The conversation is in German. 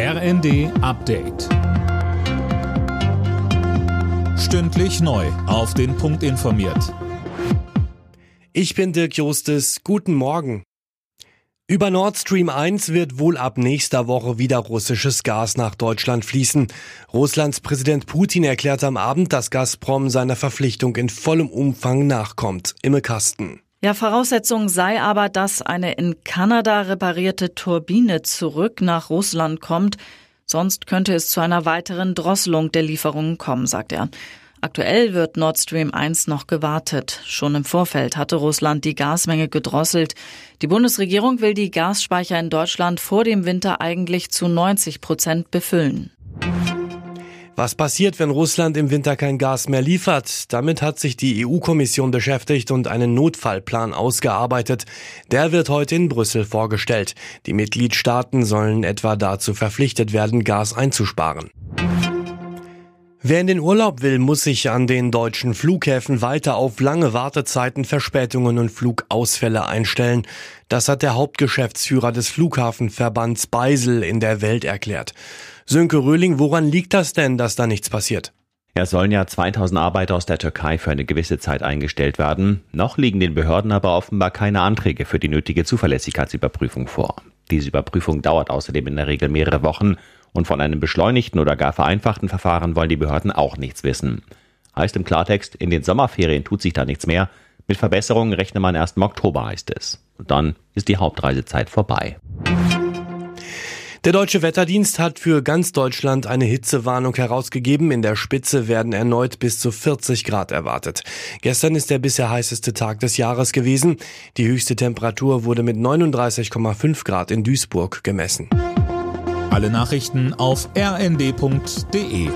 RND Update. Stündlich neu. Auf den Punkt informiert. Ich bin Dirk Jostes. Guten Morgen. Über Nord Stream 1 wird wohl ab nächster Woche wieder russisches Gas nach Deutschland fließen. Russlands Präsident Putin erklärt am Abend, dass Gazprom seiner Verpflichtung in vollem Umfang nachkommt. Imme Kasten. Ja, Voraussetzung sei aber, dass eine in Kanada reparierte Turbine zurück nach Russland kommt. Sonst könnte es zu einer weiteren Drosselung der Lieferungen kommen, sagt er. Aktuell wird Nord Stream 1 noch gewartet. Schon im Vorfeld hatte Russland die Gasmenge gedrosselt. Die Bundesregierung will die Gasspeicher in Deutschland vor dem Winter eigentlich zu 90 Prozent befüllen. Was passiert, wenn Russland im Winter kein Gas mehr liefert? Damit hat sich die EU-Kommission beschäftigt und einen Notfallplan ausgearbeitet. Der wird heute in Brüssel vorgestellt. Die Mitgliedstaaten sollen etwa dazu verpflichtet werden, Gas einzusparen. Wer in den Urlaub will, muss sich an den deutschen Flughäfen weiter auf lange Wartezeiten, Verspätungen und Flugausfälle einstellen. Das hat der Hauptgeschäftsführer des Flughafenverbands Beisel in der Welt erklärt. Sönke Röhling, woran liegt das denn, dass da nichts passiert? Es sollen ja 2000 Arbeiter aus der Türkei für eine gewisse Zeit eingestellt werden. Noch liegen den Behörden aber offenbar keine Anträge für die nötige Zuverlässigkeitsüberprüfung vor. Diese Überprüfung dauert außerdem in der Regel mehrere Wochen und von einem beschleunigten oder gar vereinfachten Verfahren wollen die Behörden auch nichts wissen. Heißt im Klartext, in den Sommerferien tut sich da nichts mehr. Mit Verbesserungen rechne man erst im Oktober, heißt es. Und dann ist die Hauptreisezeit vorbei. Der Deutsche Wetterdienst hat für ganz Deutschland eine Hitzewarnung herausgegeben. In der Spitze werden erneut bis zu 40 Grad erwartet. Gestern ist der bisher heißeste Tag des Jahres gewesen. Die höchste Temperatur wurde mit 39,5 Grad in Duisburg gemessen. Alle Nachrichten auf rnd.de